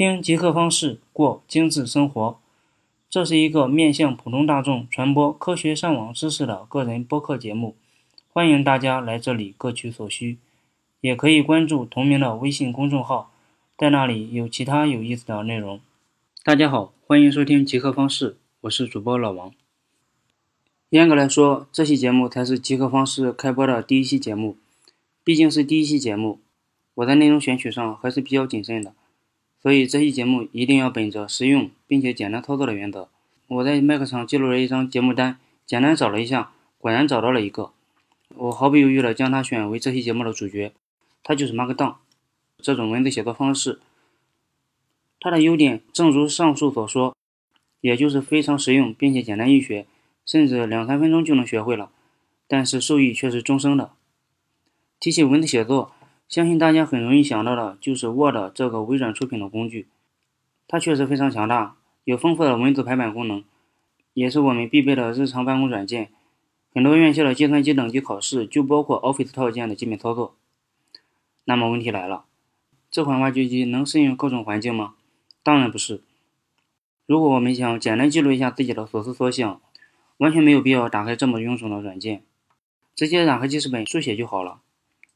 听极客方式过精致生活，这是一个面向普通大众传播科学上网知识的个人播客节目，欢迎大家来这里各取所需，也可以关注同名的微信公众号，在那里有其他有意思的内容。大家好，欢迎收听极客方式，我是主播老王。严格来说，这期节目才是极客方式开播的第一期节目，毕竟是第一期节目，我在内容选取上还是比较谨慎的。所以这期节目一定要本着实用并且简单操作的原则。我在 Mac 上记录了一张节目单，简单找了一下，果然找到了一个。我毫不犹豫地将它选为这期节目的主角，它就是 Markdown 这种文字写作方式。它的优点正如上述所说，也就是非常实用并且简单易学，甚至两三分钟就能学会了。但是受益却是终生的。提起文字写作，相信大家很容易想到的就是 Word 这个微软出品的工具，它确实非常强大，有丰富的文字排版功能，也是我们必备的日常办公软件。很多院校的计算机等级考试就包括 Office 套件的基本操作。那么问题来了，这款挖掘机能适应各种环境吗？当然不是。如果我们想简单记录一下自己的所思所想，完全没有必要打开这么臃肿的软件，直接打开记事本书写就好了。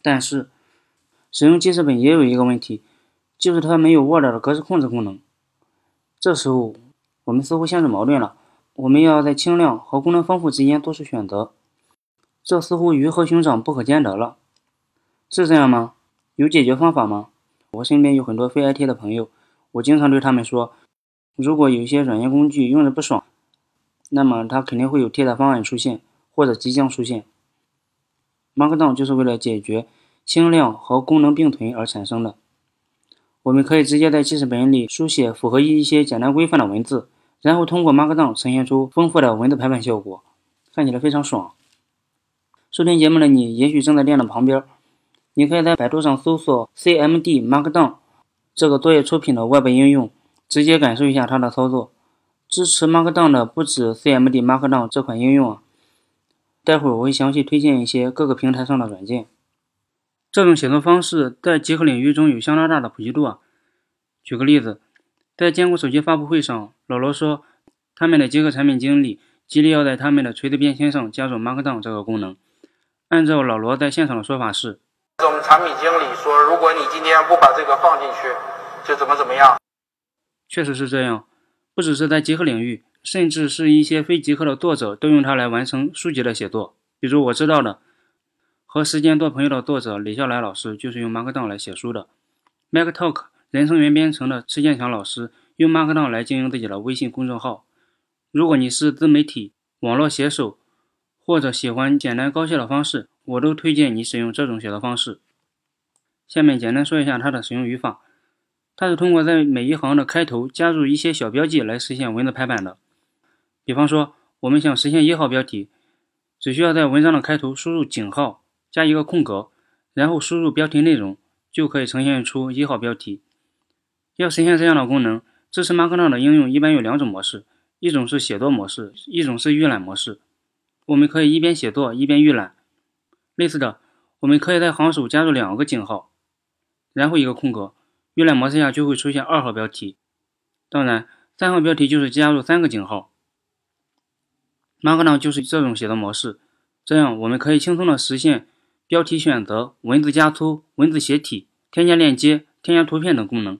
但是，使用记事本也有一个问题，就是它没有 Word 的格式控制功能。这时候，我们似乎陷入矛盾了。我们要在轻量和功能丰富之间做出选择，这似乎鱼和熊掌不可兼得了。是这样吗？有解决方法吗？我身边有很多非 IT 的朋友，我经常对他们说，如果有些软件工具用着不爽，那么它肯定会有替代方案出现，或者即将出现。Markdown 就是为了解决。轻量和功能并存而产生的，我们可以直接在记事本里书写符合一些简单规范的文字，然后通过 Markdown 呈现出丰富的文字排版效果，看起来非常爽。收听节目的你也许正在电脑旁边，你可以在百度上搜索 CMD Markdown 这个作业出品的外部应用，直接感受一下它的操作。支持 Markdown 的不止 CMD Markdown 这款应用啊，待会儿我会详细推荐一些各个平台上的软件。这种写作方式在极客领域中有相当大的普及度啊。举个例子，在坚果手机发布会上，老罗说，他们的极客产品经理极力要在他们的锤子便签上加入 Markdown 这个功能。按照老罗在现场的说法是，这种产品经理说，如果你今天不把这个放进去，就怎么怎么样。确实是这样，不只是在极客领域，甚至是一些非极客的作者都用它来完成书籍的写作。比如我知道的。和时间做朋友的作者李笑来老师就是用 Markdown 来写书的。MacTalk 人生源编程的池建强老师用 Markdown 来经营自己的微信公众号。如果你是自媒体、网络写手，或者喜欢简单高效的方式，我都推荐你使用这种写作方式。下面简单说一下它的使用语法。它是通过在每一行的开头加入一些小标记来实现文字排版的。比方说，我们想实现一号标题，只需要在文章的开头输入井号。加一个空格，然后输入标题内容，就可以呈现出一号标题。要实现这样的功能，支持 Markdown 的应用一般有两种模式，一种是写作模式，一种是预览模式。我们可以一边写作一边预览。类似的，我们可以在行首加入两个井号，然后一个空格。预览模式下就会出现二号标题。当然，三号标题就是加入三个井号。Markdown 就是这种写作模式，这样我们可以轻松的实现。标题选择、文字加粗、文字写体、添加链接、添加图片等功能，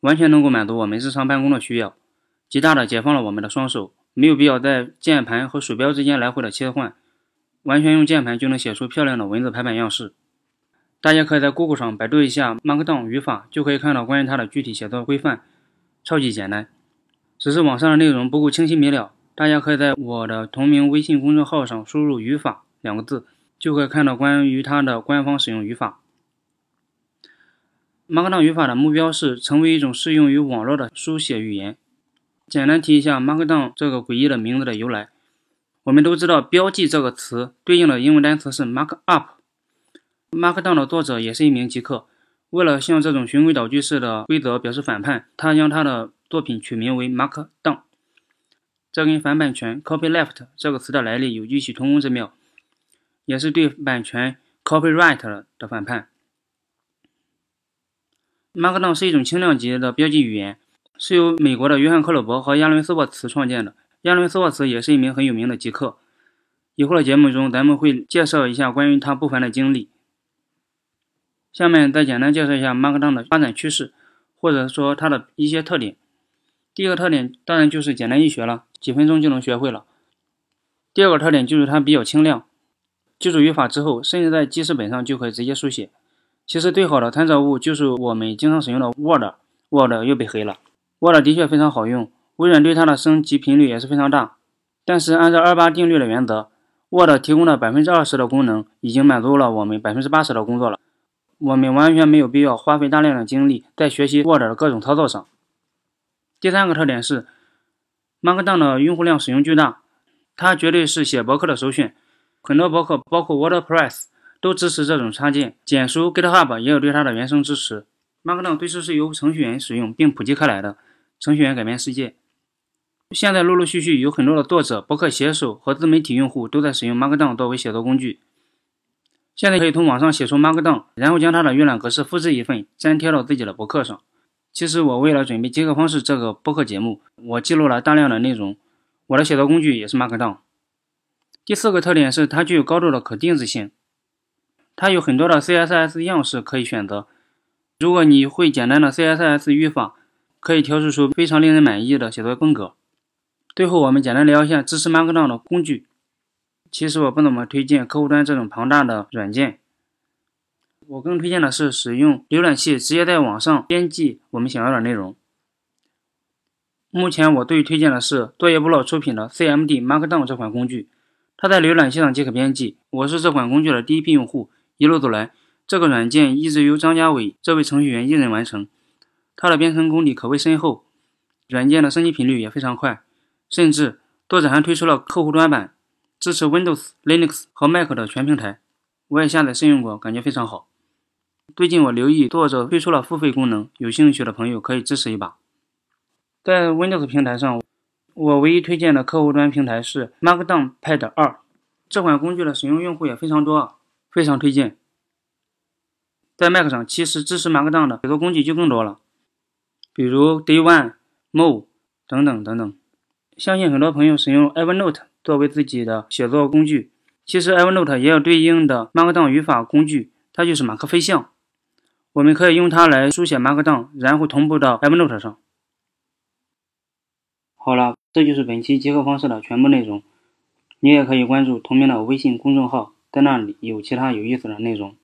完全能够满足我们日常办公的需要，极大的解放了我们的双手，没有必要在键盘和鼠标之间来回的切换，完全用键盘就能写出漂亮的文字排版样式。大家可以在 Google 上百度一下 Markdown 语法，就可以看到关于它的具体写作规范，超级简单。只是网上的内容不够清晰明了，大家可以在我的同名微信公众号上输入“语法”两个字。就可以看到关于它的官方使用语法。Markdown 语法的目标是成为一种适用于网络的书写语言。简单提一下 Markdown 这个诡异的名字的由来。我们都知道“标记”这个词对应的英文单词是 Markup。Markdown 的作者也是一名极客，为了向这种循规蹈矩式的规则表示反叛，他将他的作品取名为 Markdown。这跟反版权 Copyleft 这个词的来历有异曲同工之妙。也是对版权 copyright 的反叛。Markdown 是一种轻量级的标记语言，是由美国的约翰·克鲁伯和亚伦·斯沃茨创建的。亚伦·斯沃茨也是一名很有名的极客。以后的节目中，咱们会介绍一下关于他不凡的经历。下面再简单介绍一下 Markdown 的发展趋势，或者说它的一些特点。第一个特点当然就是简单易学了，几分钟就能学会了。第二个特点就是它比较轻量，记住语法之后，甚至在记事本上就可以直接书写。其实最好的参照物就是我们经常使用的 Word，Word 又被黑了。Word 的确非常好用，微软对它的升级频率也是非常大。但是按照二八定律的原则，Word 提供的百分之二十的功能已经满足了我们百分之八十的工作了。我们完全没有必要花费大量的精力在学习 Word 的各种操作上。第三个特点是，Markdown 的用户量使用巨大，它绝对是写博客的首选。很多博客，包括 WordPress，都支持这种插件。简书 GitHub 也有对它的原生支持。Markdown 最初是由程序员使用并普及开来的。程序员改变世界。现在陆陆续续有很多的作者、博客写手和自媒体用户都在使用 Markdown 作为写作工具。现在可以从网上写出 Markdown，然后将它的预览格式复制一份，粘贴到自己的博客上。其实我为了准备《杰克方式》这个播客节目，我记录了大量的内容。我的写作工具也是 Markdown。第四个特点是它具有高度的可定制性，它有很多的 CSS 样式可以选择。如果你会简单的 CSS 语法，可以调试出非常令人满意的写作风格。最后，我们简单聊一下支持 Markdown 的工具。其实我不怎么推荐客户端这种庞大的软件，我更推荐的是使用浏览器直接在网上编辑我们想要的内容。目前我最推荐的是作业部落出品的 CMD Markdown 这款工具，它在浏览器上即可编辑。我是这款工具的第一批用户，一路走来，这个软件一直由张家伟这位程序员一人完成，它的编程功底可谓深厚，软件的升级频率也非常快，甚至作者还推出了客户端版。支持 Windows、Linux 和 Mac 的全平台，我也下载试用过，感觉非常好。最近我留意作者推出了付费功能，有兴趣的朋友可以支持一把。在 Windows 平台上，我唯一推荐的客户端平台是 Markdown Pad 二，这款工具的使用用户也非常多，非常推荐。在 Mac 上，其实支持 Markdown 的写作工具就更多了，比如 Day One、Mo 等等等等。相信很多朋友使用 Evernote。作为自己的写作工具，其实 Evernote 也有对应的 Markdown 语法工具，它就是马克飞象。我们可以用它来书写 Markdown，然后同步到 Evernote 上。好了这就是本期结合方式的全部内容。你也可以关注同名的微信公众号在那里有其他有意思的内容。